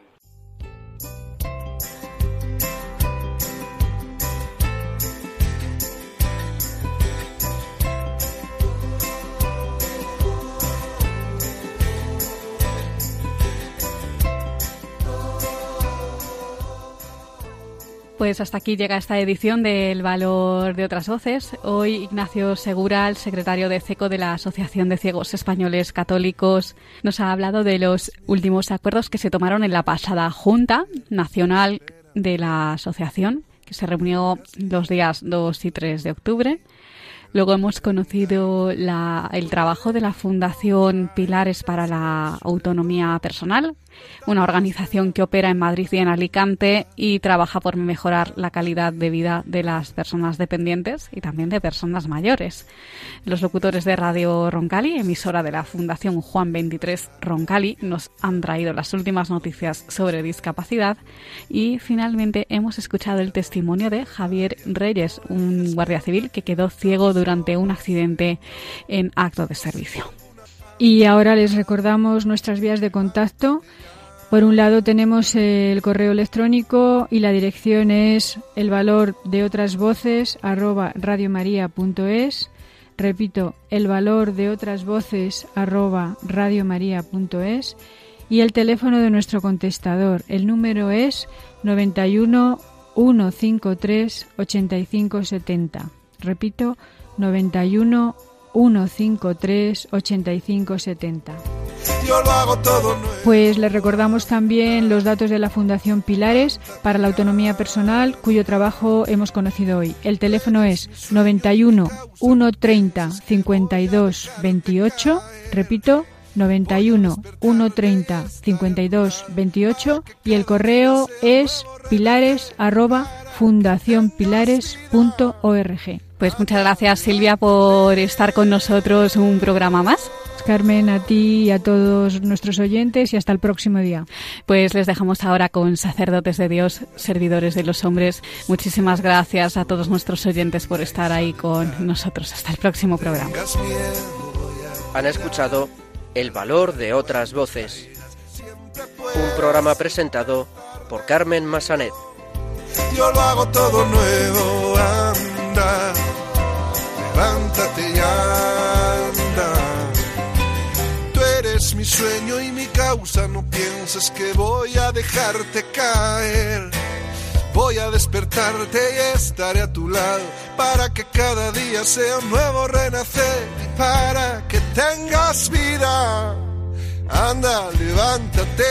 Pues hasta aquí llega esta edición del Valor de otras Voces. Hoy Ignacio Segura, el secretario de CECO de la Asociación de Ciegos Españoles Católicos, nos ha hablado de los últimos acuerdos que se tomaron en la pasada Junta Nacional de la Asociación, que se reunió los días 2 y 3 de octubre. Luego hemos conocido el trabajo de la Fundación Pilares para la Autonomía Personal, una organización que opera en Madrid y en Alicante y trabaja por mejorar la calidad de vida de las personas dependientes y también de personas mayores. Los locutores de Radio Roncali, emisora de la Fundación Juan 23 Roncali, nos han traído las últimas noticias sobre discapacidad y finalmente hemos escuchado el testimonio de Javier Reyes, un guardia civil que quedó ciego durante un accidente en acto de servicio. Y ahora les recordamos nuestras vías de contacto. Por un lado tenemos el correo electrónico y la dirección es el valor de otras voces radiomaria.es. Repito, el valor de otras voces radiomaria.es. Y el teléfono de nuestro contestador. El número es 91 153 8570. Repito, 91 153 8570. Yo lo hago todo Pues le recordamos también los datos de la Fundación Pilares para la Autonomía Personal, cuyo trabajo hemos conocido hoy. El teléfono es 91 130 52 28. Repito, 91 130 52 28 y el correo es pilares arroba fundacionpilares.org. Pues muchas gracias Silvia por estar con nosotros un programa más. Carmen, a ti y a todos nuestros oyentes y hasta el próximo día. Pues les dejamos ahora con sacerdotes de Dios, servidores de los hombres. Muchísimas gracias a todos nuestros oyentes por estar ahí con nosotros. Hasta el próximo programa. Han escuchado El valor de otras voces. Un programa presentado por Carmen Massanet. Yo lo hago todo nuevo, levántate y anda. Tú eres mi sueño y mi causa, no pienses que voy a dejarte caer. Voy a despertarte y estaré a tu lado para que cada día sea un nuevo renacer para que tengas vida. Anda, levántate.